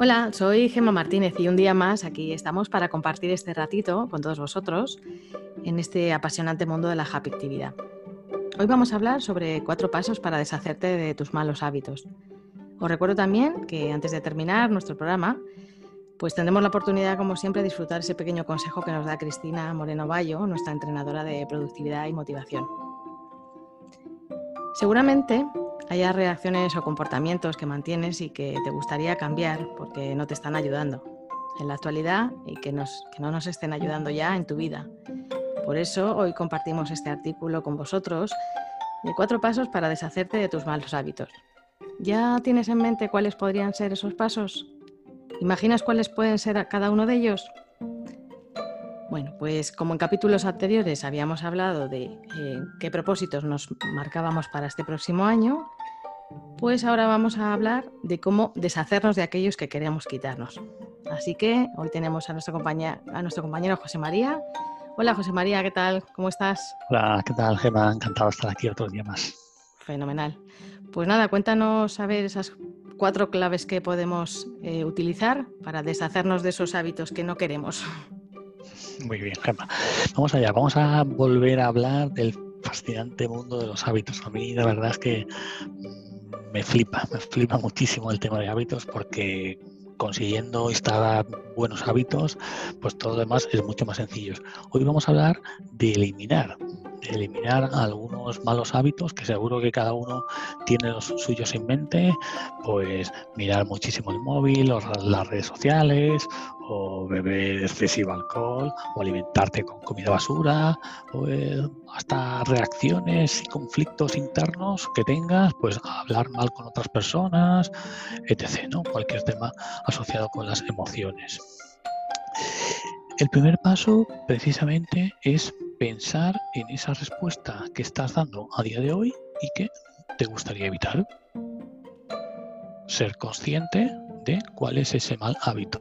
Hola, soy Gemma Martínez y un día más aquí estamos para compartir este ratito con todos vosotros en este apasionante mundo de la happy Hoy vamos a hablar sobre cuatro pasos para deshacerte de tus malos hábitos. Os recuerdo también que antes de terminar nuestro programa, pues tendremos la oportunidad, como siempre, de disfrutar ese pequeño consejo que nos da Cristina Moreno Bayo, nuestra entrenadora de productividad y motivación. Seguramente haya reacciones o comportamientos que mantienes y que te gustaría cambiar porque no te están ayudando en la actualidad y que, no nos estén ayudando ya en tu vida. Por eso hoy compartimos este artículo con vosotros de cuatro pasos para deshacerte de tus malos hábitos. ¿Ya tienes en mente cuáles podrían ser esos pasos? ¿Imaginas cuáles pueden ser cada uno de ellos? Bueno, pues como en capítulos anteriores habíamos hablado de eh, qué propósitos nos marcábamos para este próximo año, pues ahora vamos a hablar de cómo deshacernos de aquellos que queremos quitarnos. Así que hoy tenemos a, nuestra compañía, a nuestro compañero José María. Hola José María, ¿qué tal? ¿Cómo estás? Hola, ¿qué tal, Gemma? Encantado de estar aquí otro día más. Fenomenal. Pues nada, cuéntanos a ver esas cuatro claves que podemos eh, utilizar para deshacernos de esos hábitos que no queremos. Muy bien, Gemma. Vamos allá, vamos a volver a hablar del fascinante mundo de los hábitos. A mí la verdad es que me flipa, me flipa muchísimo el tema de hábitos porque consiguiendo instalar buenos hábitos, pues todo lo demás es mucho más sencillo. Hoy vamos a hablar de eliminar, eliminar algunos malos hábitos que seguro que cada uno tiene los suyos en mente, pues mirar muchísimo el móvil, o las redes sociales, o beber excesivo alcohol, o alimentarte con comida basura, o eh, hasta reacciones y conflictos internos que tengas, pues hablar mal con otras personas, etc. ¿no? Cualquier tema asociado con las emociones. El primer paso precisamente es pensar en esa respuesta que estás dando a día de hoy y que te gustaría evitar. Ser consciente de cuál es ese mal hábito.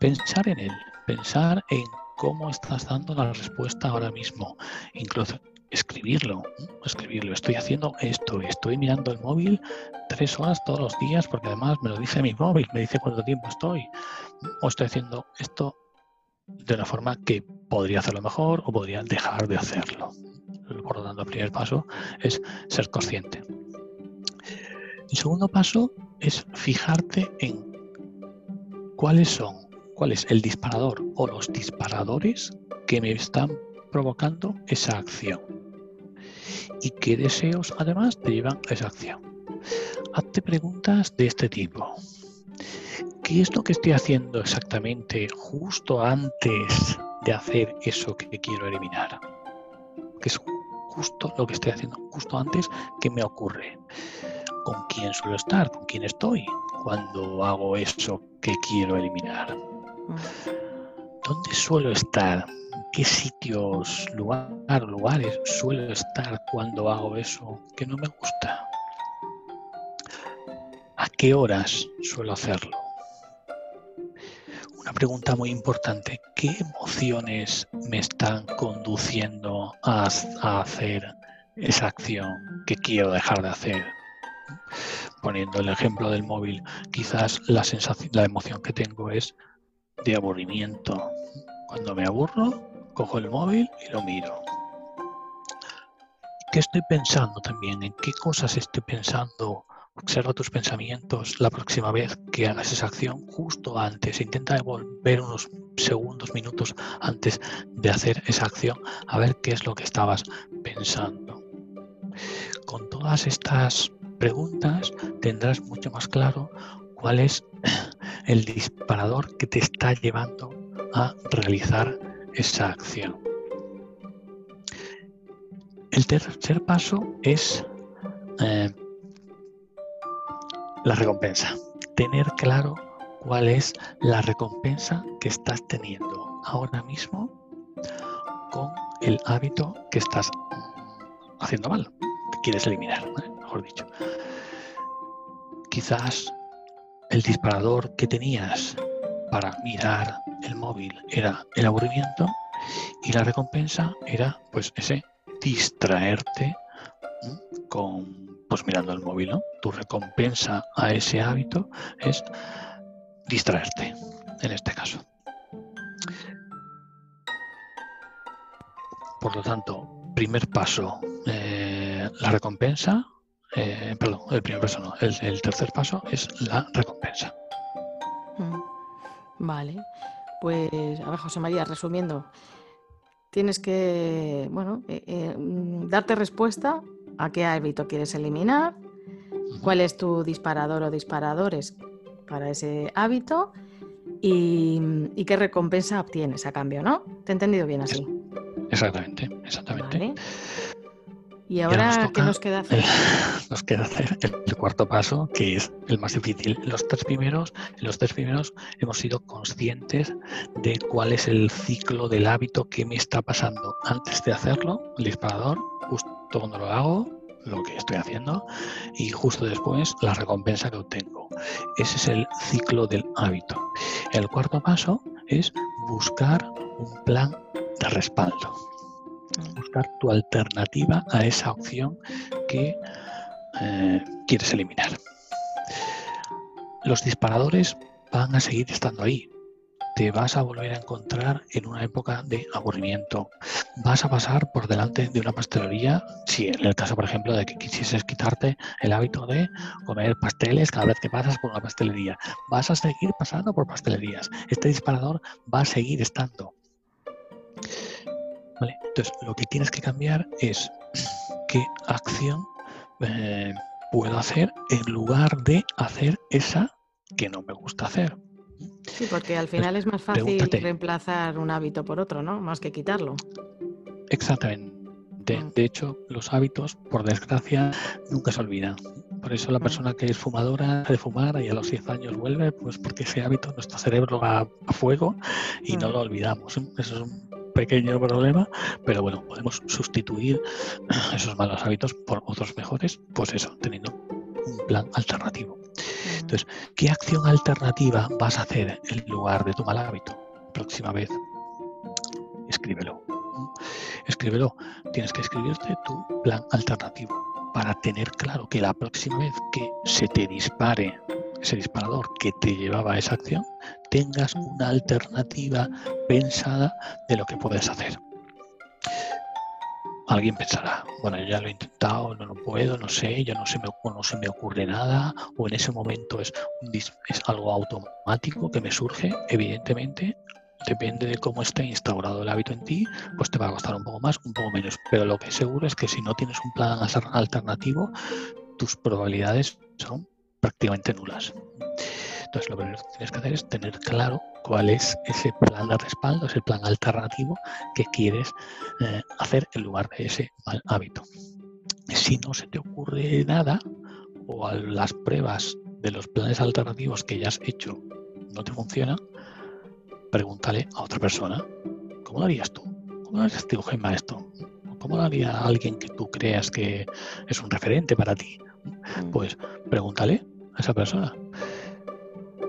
Pensar en él, pensar en cómo estás dando la respuesta ahora mismo. Incluso escribirlo, escribirlo. Estoy haciendo esto, estoy mirando el móvil tres horas todos los días porque además me lo dice mi móvil, me dice cuánto tiempo estoy. O estoy haciendo esto de una forma que podría hacerlo mejor o podría dejar de hacerlo. Por lo tanto, el primer paso es ser consciente. El segundo paso es fijarte en cuáles son, cuál es el disparador o los disparadores que me están provocando esa acción y qué deseos además te llevan a esa acción. Hazte preguntas de este tipo. ¿Qué es lo que estoy haciendo exactamente justo antes de hacer eso que quiero eliminar? ¿Qué es justo lo que estoy haciendo justo antes que me ocurre? ¿Con quién suelo estar? ¿Con quién estoy cuando hago eso que quiero eliminar? ¿Dónde suelo estar? ¿Qué sitios, lugar, lugares suelo estar cuando hago eso que no me gusta? ¿A qué horas suelo hacerlo? Pregunta muy importante, ¿qué emociones me están conduciendo a, hacer esa acción que quiero dejar de hacer? Poniendo el ejemplo del móvil, quizás la sensación, la emoción que tengo es de aburrimiento. Cuando me aburro, cojo el móvil y lo miro. ¿Qué estoy pensando también? ¿En qué cosas estoy pensando Observa tus pensamientos la próxima vez que hagas esa acción, justo antes. Intenta volver unos segundos, minutos antes de hacer esa acción, a ver qué es lo que estabas pensando. Con todas estas preguntas tendrás mucho más claro cuál es el disparador que te está llevando a realizar esa acción. El tercer paso es eh, la recompensa. Tener claro cuál es la recompensa que estás teniendo ahora mismo con el hábito que estás haciendo mal, que quieres eliminar, mejor dicho. Quizás el disparador que tenías para mirar el móvil era el aburrimiento y la recompensa era pues ese distraerte con pues mirando el móvil, ¿no? Tu recompensa a ese hábito es distraerte, en este caso. Por lo tanto, primer paso, eh, la recompensa, eh, perdón, el primer paso no, el, tercer paso es la recompensa. Mm, vale, pues a ver, José María, resumiendo, tienes que, bueno, eh, mm, darte respuesta a qué hábito quieres eliminar, cuál es tu disparador o disparadores para ese hábito y, qué recompensa obtienes a cambio, ¿no? ¿Te he entendido bien así? Exactamente, exactamente. ¿Y ahora, qué nos queda hacer? nos queda hacer el, cuarto paso, que es el más difícil. Los tres primeros, los tres primeros hemos sido conscientes de cuál es el ciclo del hábito que me está pasando antes de hacerlo, el disparador, justo cuando lo hago, lo que estoy haciendo y justo después la recompensa que obtengo. Ese es el ciclo del hábito. El cuarto paso es buscar un plan de respaldo. Buscar tu alternativa a esa opción que eh, quieres eliminar. Los disparadores van a seguir estando ahí, vas a volver a encontrar en una época de aburrimiento. Vas a pasar por delante de una pastelería, si en el caso, por ejemplo, de que quisieses quitarte el hábito de comer pasteles cada vez que pasas por una pastelería. Vas a seguir pasando por pastelerías. Este disparador va a seguir estando. Entonces, lo que tienes que cambiar es qué acción eh, puedo hacer en lugar de hacer esa que no me gusta hacer. Sí, porque al final es más fácil reemplazar un hábito por otro, ¿no? Más que quitarlo. Exactamente. Mm. De, hecho, los hábitos, por desgracia, nunca se olvidan. Por eso la mm. persona que es fumadora de fumar y a los 10 años vuelve, pues porque ese hábito, nuestro cerebro va a fuego y no mm. lo olvidamos. Eso es un pequeño problema, pero bueno, podemos sustituir esos malos hábitos por otros mejores, pues eso, teniendo un plan alternativo. Entonces, ¿qué acción alternativa vas a hacer en lugar de tu mal hábito? Próxima vez, escríbelo. Escríbelo. Tienes que escribirte tu plan alternativo para tener claro que la próxima vez que se te dispare ese disparador que te llevaba a esa acción, tengas una alternativa pensada de lo que puedes hacer alguien pensará, bueno, ya lo he intentado, no lo puedo, no sé, ya no se me, no se me ocurre nada, o en ese momento es, es algo automático que me surge, evidentemente, depende de cómo esté instaurado el hábito en ti, pues te va a costar un poco más, un poco menos. Pero lo que es seguro es que si no tienes un plan alternativo, tus probabilidades son prácticamente nulas. Entonces, lo primero que tienes que hacer es tener claro cuál es ese plan de respaldo, ese plan alternativo que quieres eh, hacer en lugar de ese mal hábito. Si no se te ocurre nada o las pruebas de los planes alternativos que ya has hecho no te funcionan, pregúntale a otra persona, ¿cómo lo harías tú? ¿Cómo lo harías tú, Gemma, esto? ¿Cómo lo haría alguien que tú creas que es un referente para ti? Mm. Pues pregúntale a esa persona.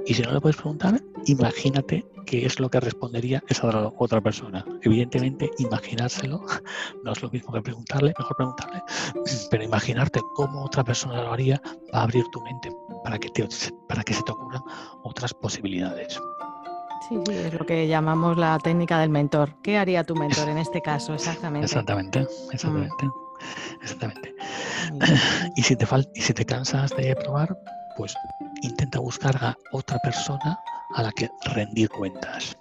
Y si no le puedes preguntar, imagínate qué es lo que respondería esa otra persona. Evidentemente, imaginárselo no es lo mismo que preguntarle, mejor preguntarle, pero imaginarte cómo otra persona lo haría va a abrir tu mente para que, te, para que se te ocurran otras posibilidades. Sí, sí, es lo que llamamos la técnica del mentor. ¿Qué haría tu mentor en este caso exactamente? Exactamente, exactamente. Mm. Exactamente. Y si te y si te cansas de probar, pues intenta buscar a otra persona a la que rendir cuentas.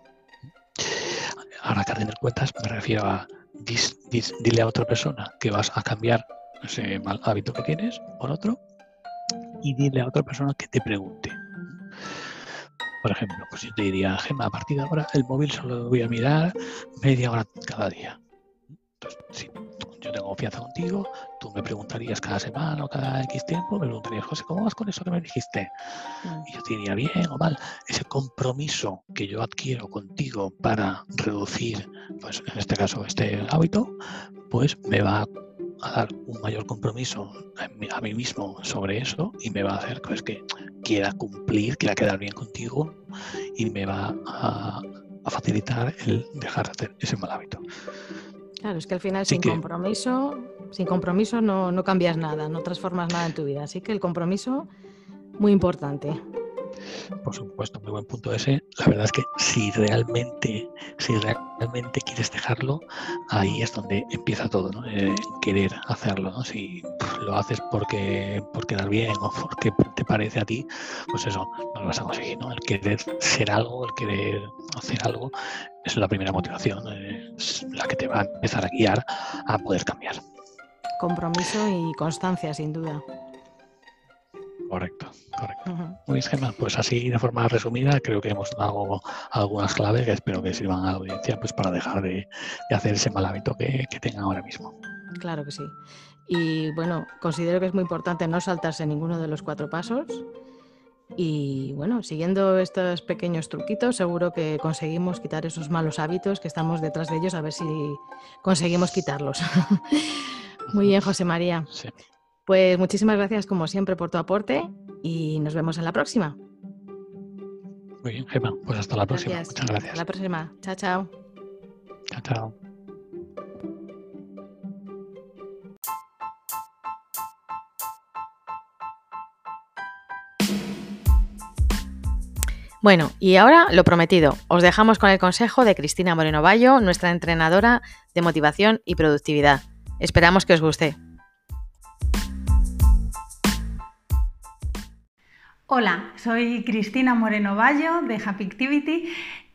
Ahora que rendir cuentas me refiero a dile a otra persona que vas a cambiar ese mal hábito que tienes por otro y dile a otra persona que te pregunte. Por ejemplo, pues yo te diría, Gemma, a partir de ahora el móvil solo lo voy a mirar media hora cada día. Yo tengo confianza contigo, tú me preguntarías cada semana o cada X tiempo, me preguntarías, José, ¿cómo vas con eso que me dijiste? Mm. Y yo te diría, bien o mal, ese compromiso que yo adquiero contigo para reducir, pues en este caso, este hábito, pues me va a dar un mayor compromiso a mí mismo sobre eso y me va a hacer pues, que quiera cumplir, quiera quedar bien contigo y me va a, a facilitar el dejar de hacer ese mal hábito. Claro, es que al final sin compromiso, sin compromiso no, no, cambias nada, no transformas nada en tu vida. Así que el compromiso, muy importante. por supuesto, muy buen punto ese. La verdad es que si realmente, si realmente quieres dejarlo, ahí es donde empieza todo, ¿no? Eh, querer hacerlo, ¿no? Si lo haces porque por quedar bien o porque te parece a ti, pues eso, no lo vas a conseguir, ¿no? El querer ser algo, el querer hacer algo, es la primera motivación, es la que te va a empezar a guiar a poder cambiar. Compromiso y constancia, sin duda. Correcto, correcto. Muy bien, Gemma. Pues así, de forma resumida, creo que hemos dado algunas claves que espero que sirvan a la audiencia pues, para dejar de, hacer ese mal hábito que, que tengan ahora mismo. Claro que sí. Y bueno, considero que es muy importante no saltarse ninguno de los cuatro pasos. Y bueno, siguiendo estos pequeños truquitos, seguro que conseguimos quitar esos malos hábitos que estamos detrás de ellos, a ver si conseguimos quitarlos. Muy bien, José María. Sí. Pues muchísimas gracias como siempre por tu aporte y nos vemos en la próxima. Muy bien, Gemma. Pues hasta la próxima. Muchas gracias. Hasta la próxima. Chao, chao. Chao, chao. Bueno, y ahora lo prometido, os dejamos con el consejo de Cristina Moreno Bayo, nuestra entrenadora de motivación y productividad. Esperamos que os guste. Hola, soy Cristina Moreno Bayo de Happy Activity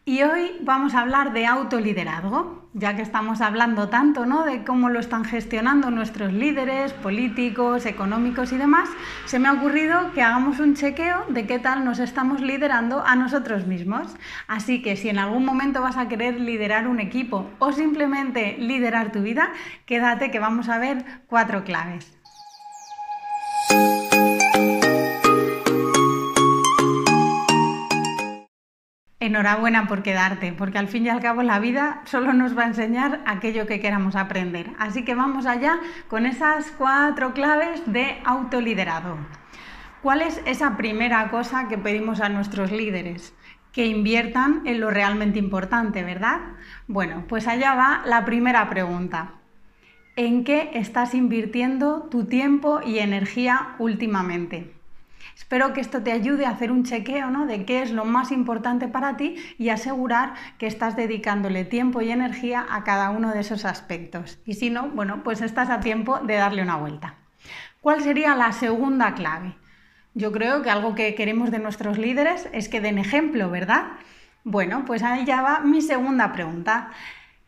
y hoy vamos a hablar de autoliderazgo, ya que estamos hablando tanto ¿no? de cómo lo están gestionando nuestros líderes políticos, económicos y demás, se me ha ocurrido que hagamos un chequeo de qué tal nos estamos liderando a nosotros mismos. Así que si en algún momento vas a querer liderar un equipo o simplemente liderar tu vida, quédate que vamos a ver cuatro claves. Enhorabuena por quedarte, porque al fin y al cabo la vida solo nos va a enseñar aquello que queramos aprender. Así que vamos allá con esas cuatro claves de autoliderado. ¿Cuál es esa primera cosa que pedimos a nuestros líderes? Que inviertan en lo realmente importante, ¿verdad? Bueno, pues allá va la primera pregunta. ¿En qué estás invirtiendo tu tiempo y energía últimamente? Espero que esto te ayude a hacer un chequeo ¿no? de qué es lo más importante para ti y asegurar que estás dedicándole tiempo y energía a cada uno de esos aspectos. Y si no, bueno, pues estás a tiempo de darle una vuelta. ¿Cuál sería la segunda clave? Yo creo que algo que queremos de nuestros líderes es que den ejemplo, ¿verdad? Bueno, pues ahí ya va mi segunda pregunta.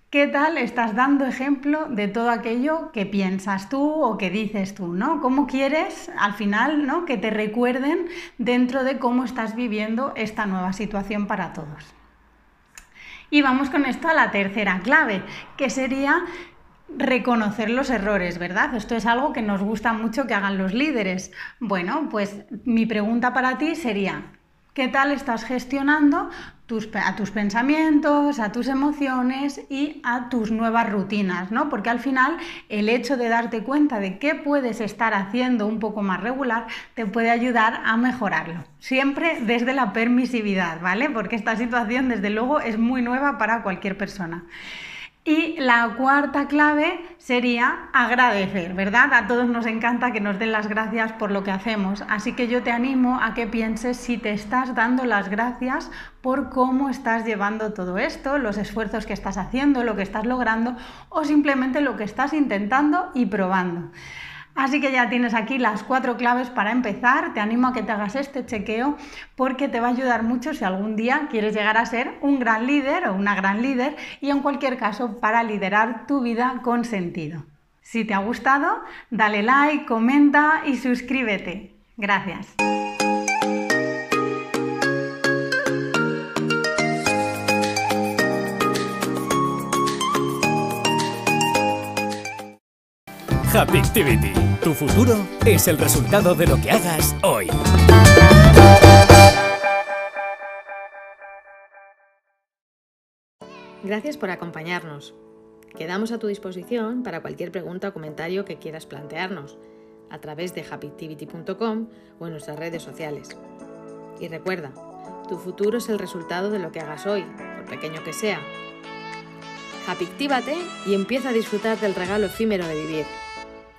¿Qué tal estás dando ejemplo de todo aquello que piensas tú o que dices tú, ¿no? ¿Cómo quieres al final, ¿no? que te recuerden dentro de cómo estás viviendo esta nueva situación para todos? Y vamos con esto a la tercera clave, que sería reconocer los errores, ¿verdad? Esto es algo que nos gusta mucho que hagan los líderes. Bueno, pues mi pregunta para ti sería, ¿qué tal estás gestionando a tus pensamientos, a tus emociones y a tus nuevas rutinas, ¿no? Porque al final el hecho de darte cuenta de qué puedes estar haciendo un poco más regular te puede ayudar a mejorarlo. Siempre desde la permisividad, ¿vale? Porque esta situación desde luego es muy nueva para cualquier persona. Y la cuarta clave sería agradecer, ¿verdad? A todos nos encanta que nos den las gracias por lo que hacemos, así que yo te animo a que pienses si te estás dando las gracias por cómo estás llevando todo esto, los esfuerzos que estás haciendo, lo que estás logrando o simplemente lo que estás intentando y probando. Así que ya tienes aquí las cuatro claves para empezar. Te animo a que te hagas este chequeo porque te va a ayudar mucho si algún día quieres llegar a ser un gran líder o una gran líder y en cualquier caso para liderar tu vida con sentido. Si te ha gustado, dale like, comenta y suscríbete. Gracias. Happy Activity. Tu futuro es el resultado de lo que hagas hoy. Gracias por acompañarnos. Quedamos a tu disposición para cualquier pregunta o comentario que quieras plantearnos a través de happyactivity.com o en nuestras redes sociales. Y recuerda, tu futuro es el resultado de lo que hagas hoy, por pequeño que sea. Happy y empieza a disfrutar del regalo efímero de vivir.